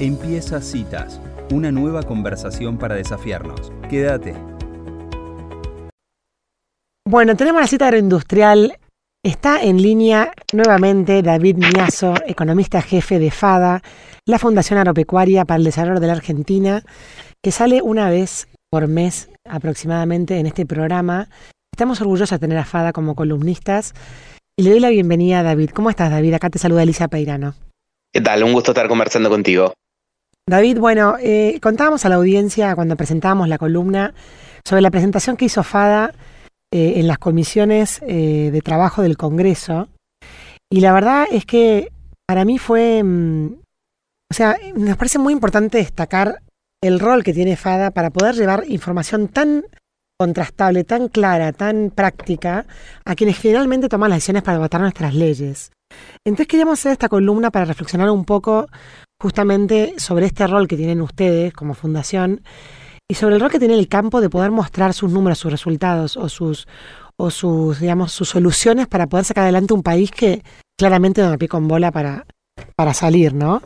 Empieza Citas, una nueva conversación para desafiarnos. Quédate. Bueno, tenemos la cita agroindustrial. Está en línea nuevamente David Miazo, economista jefe de FADA, la Fundación Agropecuaria para el Desarrollo de la Argentina, que sale una vez por mes aproximadamente en este programa. Estamos orgullosos de tener a FADA como columnistas y le doy la bienvenida a David. ¿Cómo estás, David? Acá te saluda Alicia Peirano. ¿Qué tal? Un gusto estar conversando contigo. David, bueno, eh, contábamos a la audiencia cuando presentábamos la columna sobre la presentación que hizo FADA eh, en las comisiones eh, de trabajo del Congreso. Y la verdad es que para mí fue, mm, o sea, nos parece muy importante destacar el rol que tiene FADA para poder llevar información tan contrastable, tan clara, tan práctica a quienes generalmente toman las decisiones para votar nuestras leyes. Entonces queríamos hacer esta columna para reflexionar un poco justamente sobre este rol que tienen ustedes como fundación y sobre el rol que tiene el campo de poder mostrar sus números, sus resultados o sus o sus digamos sus soluciones para poder sacar adelante un país que claramente no pie con bola para para salir, ¿no?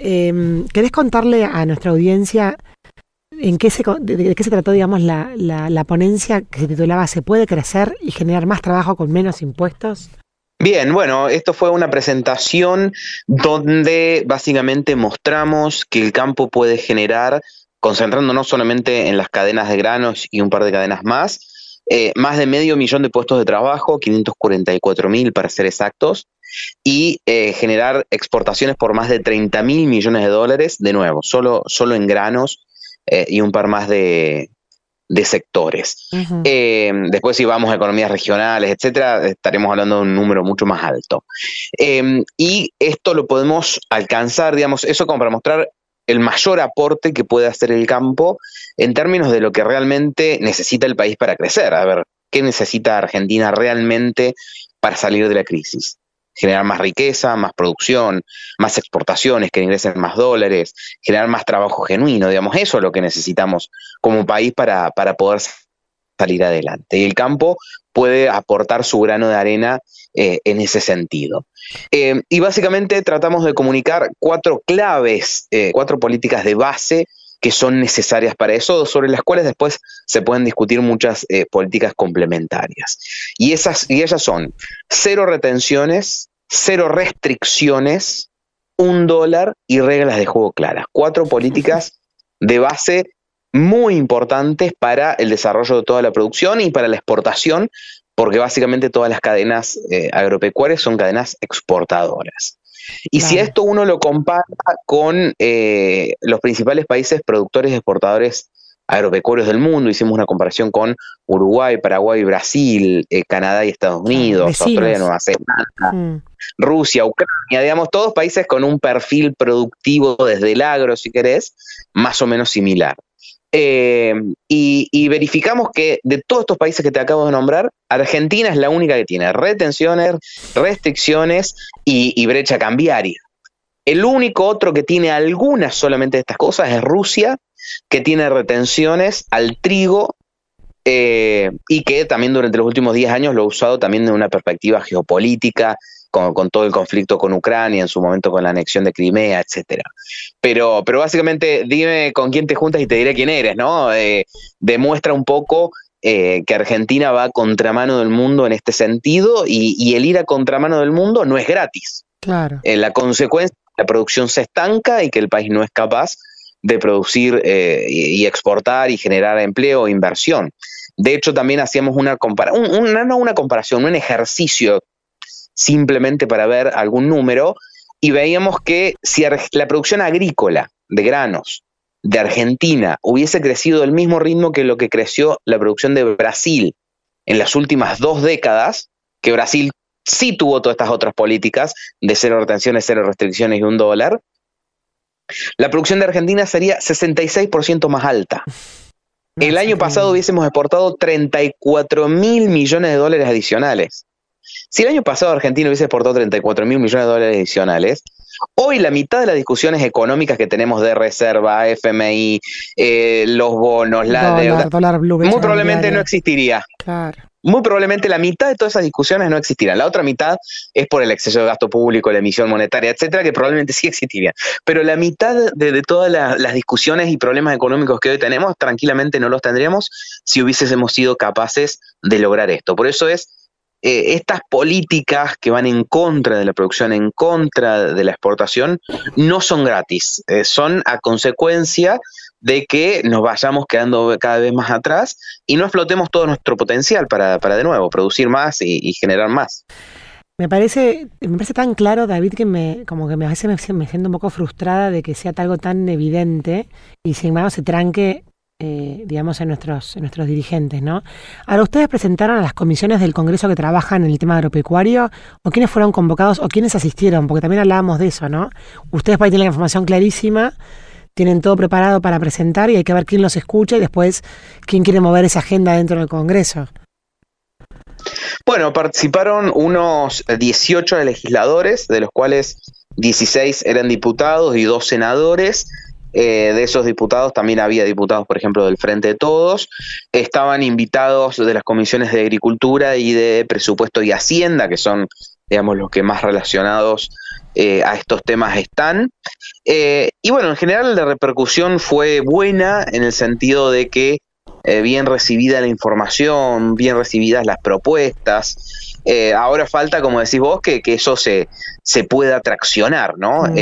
Eh, ¿Querés contarle a nuestra audiencia en qué se, de, qué se trató, digamos, la, la, la ponencia que se titulaba ¿Se puede crecer y generar más trabajo con menos impuestos? Bien, bueno, esto fue una presentación donde básicamente mostramos que el campo puede generar, concentrándonos solamente en las cadenas de granos y un par de cadenas más, eh, más de medio millón de puestos de trabajo, 544 mil para ser exactos, y eh, generar exportaciones por más de 30 mil millones de dólares, de nuevo, solo, solo en granos eh, y un par más de, de sectores. Eh, después, si vamos a economías regionales, etcétera, estaremos hablando de un número mucho más alto. Eh, y esto lo podemos alcanzar, digamos, eso como para mostrar el mayor aporte que puede hacer el campo en términos de lo que realmente necesita el país para crecer. A ver, ¿qué necesita Argentina realmente para salir de la crisis? Generar más riqueza, más producción, más exportaciones, que ingresen más dólares, generar más trabajo genuino, digamos, eso es lo que necesitamos como país para, para poder salir adelante. Y el campo puede aportar su grano de arena eh, en ese sentido. Eh, y básicamente tratamos de comunicar cuatro claves, eh, cuatro políticas de base que son necesarias para eso, sobre las cuales después se pueden discutir muchas políticas complementarias. Y, esas, y ellas son cero retenciones, cero restricciones, un dólar y reglas de juego claras. Cuatro políticas de base muy importantes para el desarrollo de toda la producción y para la exportación, porque básicamente todas las cadenas eh, agropecuarias son cadenas exportadoras. Y si esto uno lo compara con eh, los principales países productores y exportadores agropecuarios del mundo, hicimos una comparación con Uruguay, Paraguay, Brasil, eh, Canadá y Estados Unidos, Australia, Nueva Zelanda, mm. Rusia, Ucrania, digamos, todos países con un perfil productivo desde el agro, si querés, más o menos similar. Eh, y, verificamos que de todos estos países que te acabo de nombrar, Argentina es la única que tiene retenciones, restricciones y, y brecha cambiaria. El único otro que tiene algunas solamente de estas cosas es Rusia, que tiene retenciones al trigo eh, y que también durante los últimos 10 años lo ha usado también de una perspectiva geopolítica, con, todo el conflicto con Ucrania, en su momento con la anexión de Crimea, etcétera. Pero, pero básicamente dime con quién te juntas y te diré quién eres, ¿no? Eh, demuestra un poco eh, que Argentina va a contramano del mundo en este sentido y, el ir a contramano del mundo no es gratis. Claro. la consecuencia, la producción se estanca y que el país no es capaz de producir eh, y, exportar y generar empleo e inversión. De hecho, también hacíamos una, comparación, no una comparación, un ejercicio simplemente para ver algún número y veíamos que si la producción agrícola de granos de Argentina hubiese crecido al mismo ritmo que lo que creció la producción de Brasil en las últimas dos décadas, que Brasil sí tuvo todas estas otras políticas de cero retenciones, cero restricciones y un dólar, la producción de Argentina sería 66% más alta. El año pasado hubiésemos exportado 34 mil millones de dólares adicionales. Si el año pasado Argentina hubiese exportado 34 mil millones de dólares adicionales, hoy la mitad de las discusiones económicas que tenemos de reserva, FMI, eh, los bonos, la deuda, muy probablemente no existiría. Claro. Muy probablemente la mitad de todas esas discusiones no existirán. La otra mitad es por el exceso de gasto público, la emisión monetaria, etcétera, que probablemente sí existirían. Pero la mitad de, todas las discusiones y problemas económicos que hoy tenemos, tranquilamente no los tendríamos si hubiésemos sido capaces de lograr esto. Por eso es eh, estas políticas que van en contra de la producción, en contra de la exportación, no son gratis, eh, son a consecuencia de que nos vayamos quedando cada vez más atrás y no explotemos todo nuestro potencial para, de nuevo producir más y, generar más. Me parece, me parece tan claro, David, que me, como que me, a veces me, me siento un poco frustrada de que sea algo tan evidente y sin embargo se tranque eh, digamos, en nuestros, en nuestros dirigentes, ¿no? Ahora, ¿ustedes presentaron a las comisiones del Congreso que trabajan en el tema agropecuario? ¿O quiénes fueron convocados o quiénes asistieron? Porque también hablábamos de eso, ¿no? Ustedes ahí tienen la información clarísima, tienen todo preparado para presentar y hay que ver quién los escucha y después quién quiere mover esa agenda dentro del Congreso. Bueno, participaron unos 18 legisladores, de los cuales 16 eran diputados y dos senadores. Eh, de esos diputados también había diputados, por ejemplo, del Frente de Todos. Estaban invitados de las comisiones de Agricultura y de Presupuesto y Hacienda, que son, digamos, los que más relacionados eh, a estos temas están. Eh, y bueno, en general la repercusión fue buena en el sentido de que bien recibida la información, bien recibidas las propuestas. ahora falta, como decís vos, que, eso se, se pueda traccionar, ¿no? Mm.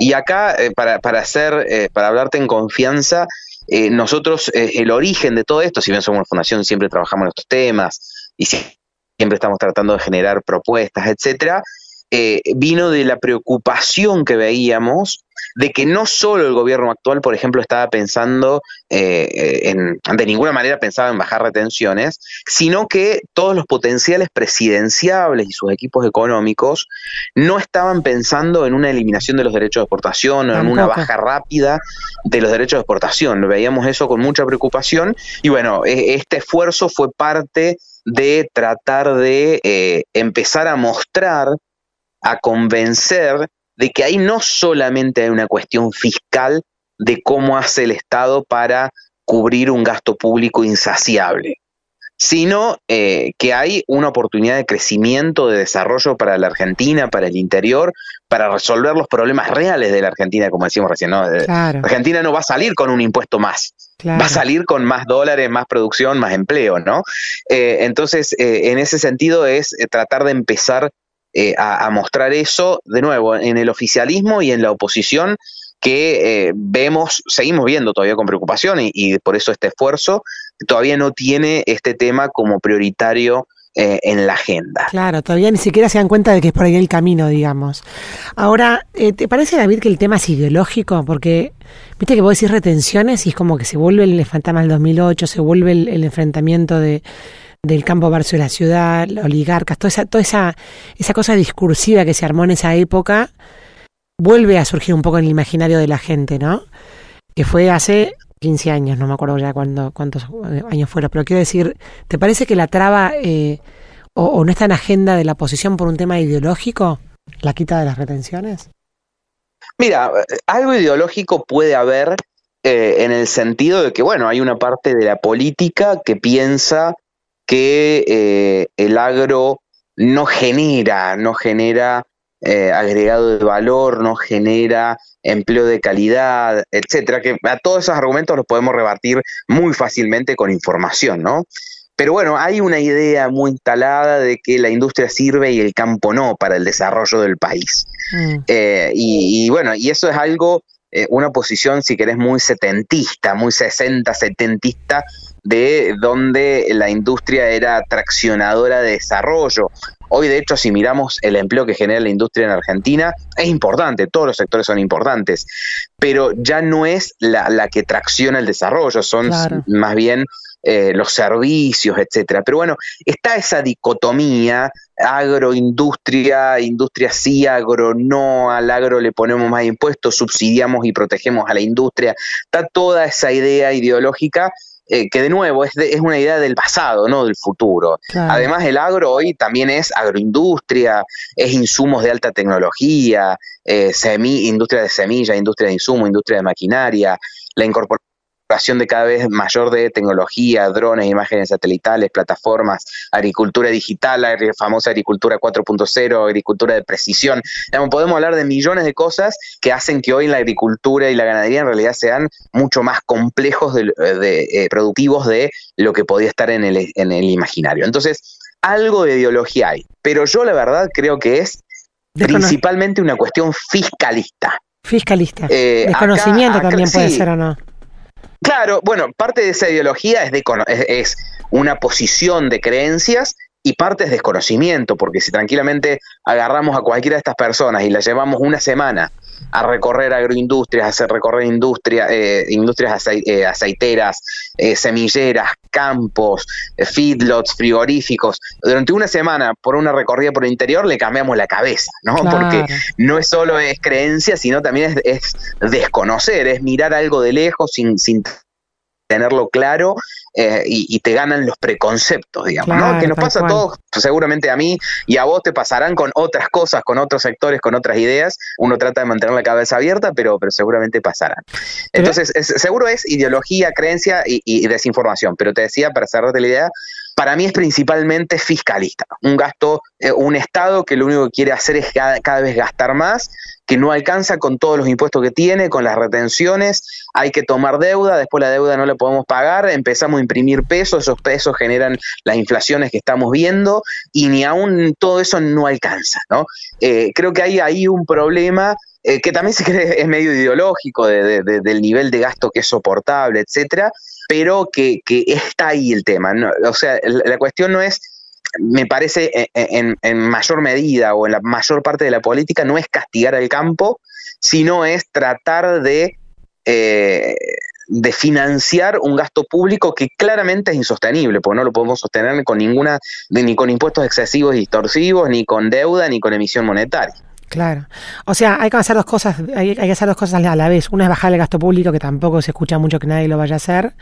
Y acá, eh, para, para, hacer, eh, para hablarte en confianza, eh, nosotros, el origen de todo esto, si bien somos una fundación, siempre trabajamos en estos temas y siempre estamos tratando de generar propuestas, etcétera, vino de la preocupación que veíamos de que no solo el gobierno actual, por ejemplo, estaba pensando eh, en, de ninguna manera pensaba en bajar retenciones, sino que todos los potenciales presidenciables y sus equipos económicos no estaban pensando en una eliminación de los derechos de exportación o en una baja rápida de los derechos de exportación. Veíamos eso con mucha preocupación y bueno, e, este esfuerzo fue parte de tratar de eh, empezar a mostrar, a convencer de que ahí no solamente hay una cuestión fiscal de cómo hace el Estado para cubrir un gasto público insaciable, sino eh, que hay una oportunidad de crecimiento, de desarrollo para la Argentina, para el interior, para resolver los problemas reales de la Argentina, como decíamos recién. ¿no? Eh, Argentina no va a salir con un impuesto más, va a salir con más dólares, más producción, más empleo, ¿no? Eh, entonces, en ese sentido es tratar de empezar eh, a, mostrar eso de nuevo en el oficialismo y en la oposición que eh, vemos, seguimos viendo todavía con preocupación y, por eso este esfuerzo todavía no tiene este tema como prioritario eh, en la agenda. Claro, todavía ni siquiera se dan cuenta de que es por ahí el camino, digamos. Ahora, ¿te parece, David, que el tema es ideológico? Porque, viste que vos decís retenciones y es como que se vuelve el fantasma del 2008, se vuelve el enfrentamiento de del campo versus la ciudad, oligarcas, toda esa, toda esa, esa cosa discursiva que se armó en esa época, vuelve a surgir un poco en el imaginario de la gente, ¿no? Que fue hace 15 años, no me acuerdo ya cuándo, cuántos años fueron, pero quiero decir, ¿te parece que la traba eh, o, no está en agenda de la oposición por un tema ideológico, la quita de las retenciones? Mira, algo ideológico puede haber eh, en el sentido de que, bueno, hay una parte de la política que piensa que eh, el agro no genera, no genera eh, agregado de valor, no genera empleo de calidad, etcétera, que a todos esos argumentos los podemos rebatir muy fácilmente con información, ¿no? Pero bueno, hay una idea muy instalada de que la industria sirve y el campo no para el desarrollo del país. Mm. Eh, y, bueno, y eso es algo, una posición, si querés, muy setentista, muy 60, setentista, de donde la industria era traccionadora de desarrollo. Hoy, de hecho, si miramos el empleo que genera la industria en Argentina, es importante, todos los sectores son importantes, pero ya no es la, que tracciona el desarrollo, son más bien eh, los servicios, etcétera. Pero bueno, está esa dicotomía agroindustria, industria sí, agro no, al agro le ponemos más impuestos, subsidiamos y protegemos a la industria. Está toda esa idea ideológica eh, que de nuevo es, es, una idea del pasado, no del futuro. Además, el agro hoy también es agroindustria, es insumos de alta tecnología, eh, industria de semilla, industria de insumo, industria de maquinaria, la incorporación de cada vez mayor de tecnología, drones, imágenes satelitales, plataformas, agricultura digital, la famosa agricultura 4.0, agricultura de precisión. podemos hablar de millones de cosas que hacen que hoy la agricultura y la ganadería en realidad sean mucho más complejos de, eh, productivos de lo que podía estar en el, en el imaginario. Entonces, algo de ideología hay, pero yo la verdad creo que es principalmente una cuestión fiscalista. Fiscalista. Eh, Desconocimiento también puede ser o no. Claro, bueno, parte de esa ideología es, de, una posición de creencias y parte es desconocimiento, porque si tranquilamente agarramos a cualquiera de estas personas y la llevamos una semana a recorrer agroindustrias, a hacer recorrer industria, eh, industrias eh, aceiteras, eh, semilleras, campos, feedlots, frigoríficos. Durante una semana, por una recorrida por el interior, le cambiamos la cabeza, ¿no? Porque no es solo es creencia, sino también es, desconocer, es mirar algo de lejos sin, sin tenerlo claro eh, y, te ganan los preconceptos, digamos, ¿no? Que nos pasa a todos, seguramente a mí y a vos te pasarán con otras cosas, con otros sectores, con otras ideas. Uno trata de mantener la cabeza abierta, pero, pero seguramente pasarán. Entonces, seguro es ideología, creencia y, desinformación. Pero te decía, para cerrarte la idea, para mí es principalmente fiscalista. Un gasto, eh, un Estado que lo único que quiere hacer es cada, vez gastar más, que no alcanza con todos los impuestos que tiene, con las retenciones, hay que tomar deuda, después la deuda no la podemos pagar, empezamos a imprimir pesos, esos pesos generan las inflaciones que estamos viendo y ni aún todo eso no alcanza. ¿no? Eh, creo que hay ahí un problema eh, que también se cree es medio ideológico del nivel de gasto que es soportable, etcétera, pero que, está ahí el tema. O sea, la cuestión no es me parece e, e, en, mayor medida o en la mayor parte de la política no es castigar al campo, sino es tratar de, eh, de financiar un gasto público que claramente es insostenible, porque no lo podemos sostener con ninguna, ni con impuestos excesivos y distorsivos, ni con deuda, ni con emisión monetaria. Claro. O sea, hay que hacer dos cosas, hay, que hacer dos cosas a la vez. Una es bajar el gasto público, que tampoco se escucha mucho que nadie lo vaya a hacer.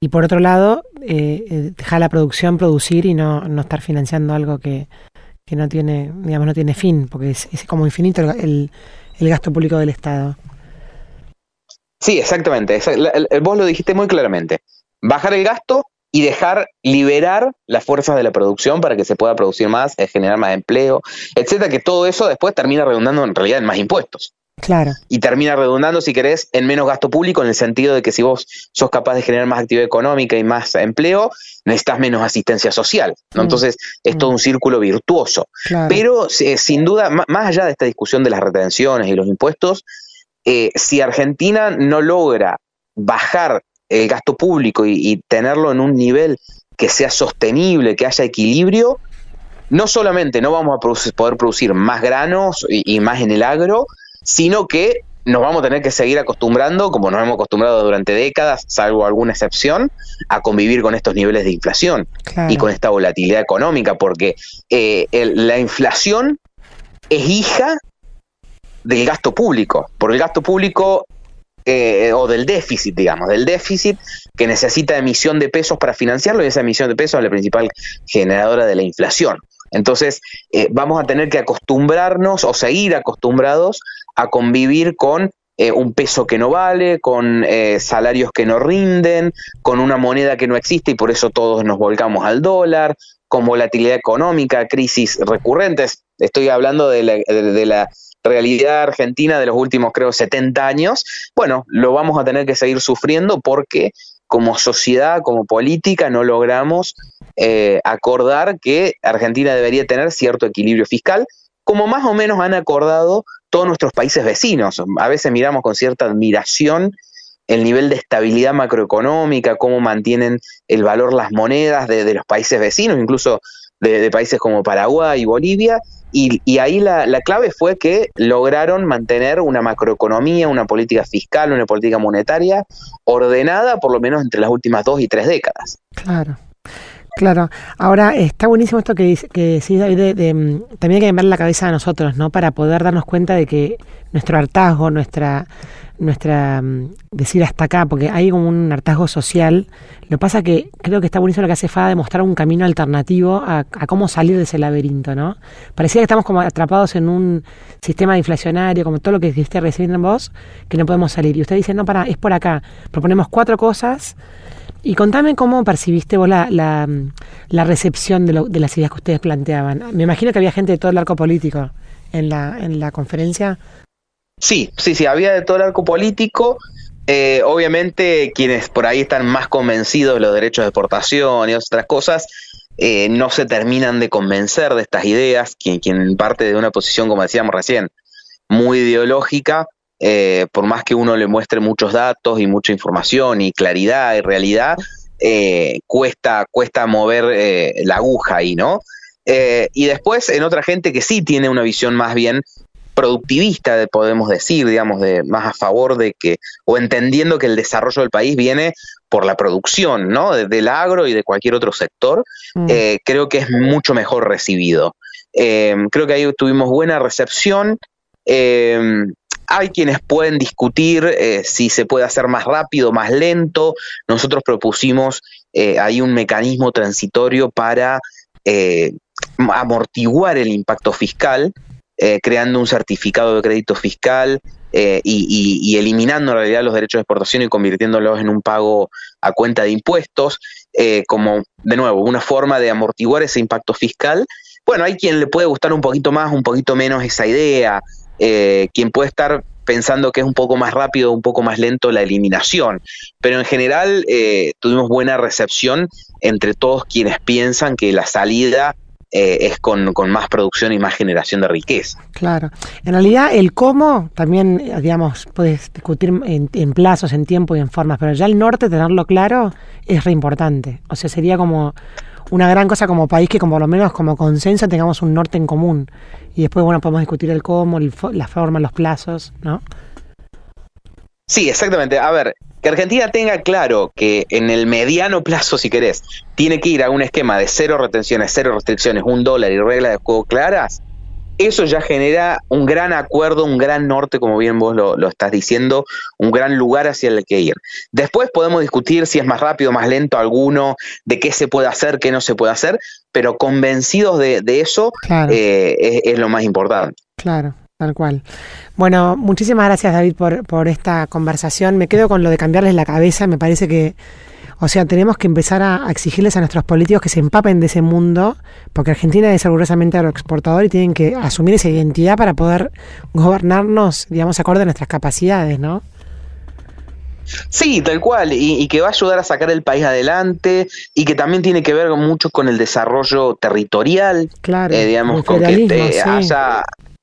Y por otro lado, eh, eh, dejar la producción producir y no, no estar financiando algo que, que, no tiene, digamos, no tiene fin, porque es, como infinito el, el, gasto público del Estado. Sí, exactamente. Vos lo dijiste muy claramente. Bajar el gasto y dejar liberar las fuerzas de la producción para que se pueda producir más, eh, generar más empleo, etcétera, que todo eso después termina redundando en realidad en más impuestos. Claro. Y termina redundando, si querés, en menos gasto público, en el sentido de que si vos sos capaz de generar más actividad económica y más empleo, necesitas menos asistencia social. ¿no? Mm. Entonces, es todo mm. un círculo virtuoso. Pero, eh, sin duda, más allá de esta discusión de las retenciones y los impuestos, eh, si Argentina no logra bajar el gasto público y, tenerlo en un nivel que sea sostenible, que haya equilibrio, no solamente no vamos a poder producir más granos y, más en el agro, sino que nos vamos a tener que seguir acostumbrando, como nos hemos acostumbrado durante décadas, salvo alguna excepción, a convivir con estos niveles de inflación y con esta volatilidad económica, porque eh, la inflación es hija del gasto público, porque el gasto público eh, o del déficit, digamos, del déficit que necesita emisión de pesos para financiarlo y esa emisión de pesos es la principal generadora de la inflación. Entonces, eh, vamos a tener que acostumbrarnos o seguir acostumbrados a convivir con eh, un peso que no vale, con salarios que no rinden, con una moneda que no existe y por eso todos nos volcamos al dólar, con volatilidad económica, crisis recurrentes. Estoy hablando de la realidad argentina de los últimos, creo, 70 años, bueno, lo vamos a tener que seguir sufriendo porque como sociedad, como política, no logramos eh, acordar que Argentina debería tener cierto equilibrio fiscal, como más o menos han acordado todos nuestros países vecinos. A veces miramos con cierta admiración el nivel de estabilidad macroeconómica, cómo mantienen el valor las monedas de, los países vecinos, incluso de, países como Paraguay y Bolivia, y, ahí la, clave fue que lograron mantener una macroeconomía, una política fiscal, una política monetaria ordenada por lo menos entre las últimas dos y tres décadas. Claro. Claro, ahora está buenísimo esto que, que decís, David, de, también hay que ver la cabeza de nosotros, ¿no? Para poder darnos cuenta de que nuestro hartazgo, nuestra, nuestra mm, decir hasta acá, porque hay como un hartazgo social. Lo pasa que creo que está buenísimo lo que hace FADA de mostrar un camino alternativo a, cómo salir de ese laberinto, ¿no? Parecía que estamos como atrapados en un sistema inflacionario, como todo lo que dijiste recibiendo en vos, que no podemos salir. Y usted dice, no, para, es por acá. Proponemos cuatro cosas. Y contame cómo percibiste vos la, la, la recepción de, lo, de las ideas que ustedes planteaban. Me imagino que había gente de todo el arco político en la, en la conferencia. Sí, sí, sí, había de todo el arco político. Eh, obviamente quienes por ahí están más convencidos de los derechos de exportación y otras cosas, eh, no se terminan de convencer de estas ideas, quien, quien parte de una posición, como decíamos recién, muy ideológica, eh, por más que uno le muestre muchos datos y mucha información y claridad y realidad, cuesta, cuesta mover la aguja ahí, ¿no? y después en otra gente que sí tiene una visión más bien productivista, podemos decir, digamos, de más a favor de que, o entendiendo que el desarrollo del país viene por la producción, ¿no? del agro y de cualquier otro sector, mm. eh, creo que es mucho mejor recibido. Eh, creo que ahí tuvimos buena recepción. Eh, hay quienes pueden discutir si se puede hacer más rápido, más lento. Nosotros propusimos ahí un mecanismo transitorio para amortiguar el impacto fiscal eh, creando un certificado de crédito fiscal eh, y, eliminando en realidad los derechos de exportación y convirtiéndolos en un pago a cuenta de impuestos, eh, como de nuevo una forma de amortiguar ese impacto fiscal. Bueno, hay quien le puede gustar un poquito más, un poquito menos esa idea, quien puede estar pensando que es un poco más rápido, un poco más lento la eliminación. Pero en general tuvimos buena recepción entre todos quienes piensan que la salida eh, es con, más producción y más generación de riqueza. Claro. En realidad, el cómo también, digamos, puedes discutir en, plazos, en tiempo y en formas, pero ya el norte, tenerlo claro, es re importante. O sea, sería como una gran cosa como país que, como por lo menos como consenso, tengamos un norte en común. Y después, bueno, podemos discutir el cómo, la forma, los plazos, ¿no? Sí, exactamente. A ver, que Argentina tenga claro que en el mediano plazo, si querés, tiene que ir a un esquema de cero retenciones, cero restricciones, un dólar y reglas de juego claras, eso ya genera un gran acuerdo, un gran norte, como bien vos lo, estás diciendo, un gran lugar hacia el que ir. Después podemos discutir si es más rápido, más lento alguno, de qué se puede hacer, qué no se puede hacer, pero convencidos de, eso eh, es lo más importante. Claro. Tal cual. Bueno, muchísimas gracias David por, por esta conversación. Me quedo con lo de cambiarles la cabeza. Me parece que, o sea, tenemos que empezar a, exigirles a nuestros políticos que se empapen de ese mundo, porque Argentina es orgullosamente agroexportador y tienen que asumir esa identidad para poder gobernarnos, digamos, acorde a nuestras capacidades, ¿no? Sí, tal cual, y, que va a ayudar a sacar el país adelante y que también tiene que ver mucho con el desarrollo territorial, claro, eh, digamos, con que haya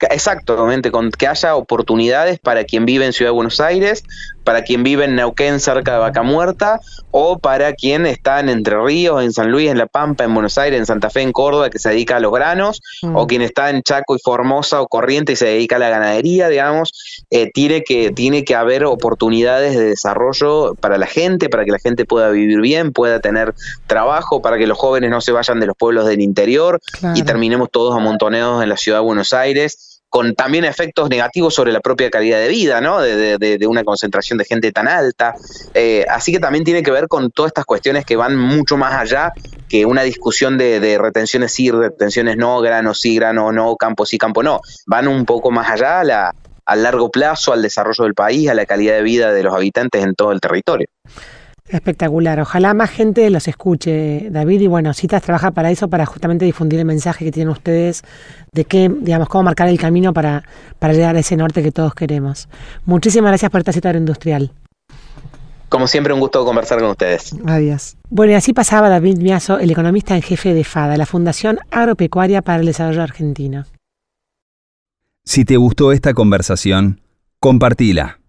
Exactamente, con que haya oportunidades para quien vive en Ciudad de Buenos Aires, para quien vive en Neuquén cerca de Vaca Muerta, o para quien está en Entre Ríos, en San Luis, en La Pampa, en Buenos Aires, en Santa Fe, en Córdoba, que se dedica a los granos, mm. o quien está en Chaco y Formosa o Corriente y se dedica a la ganadería, digamos, eh, tiene, que, tiene que haber oportunidades de desarrollo para la gente, para que la gente pueda vivir bien, pueda tener trabajo, para que los jóvenes no se vayan de los pueblos del interior y terminemos todos amontoneados en la ciudad de Buenos Aires con también efectos negativos sobre la propia calidad de vida, ¿no? De, una concentración de gente tan alta. Eh, así que también tiene que ver con todas estas cuestiones que van mucho más allá que una discusión de, retenciones sí, retenciones no, grano sí, grano no, campo sí, campo no. Van un poco más allá a la, al largo plazo, al desarrollo del país, a la calidad de vida de los habitantes en todo el territorio. Espectacular. Ojalá más gente los escuche, David. Y bueno, Citas trabaja para eso, para justamente difundir el mensaje que tienen ustedes de qué, digamos, cómo marcar el camino para, para llegar a ese norte que todos queremos. Muchísimas gracias por esta cita agroindustrial. Como siempre, un gusto conversar con ustedes. Adiós. Bueno, y así pasaba David Miazo, el economista en jefe de FADA, la Fundación Agropecuaria para el Desarrollo Argentino. Si te gustó esta conversación, compartila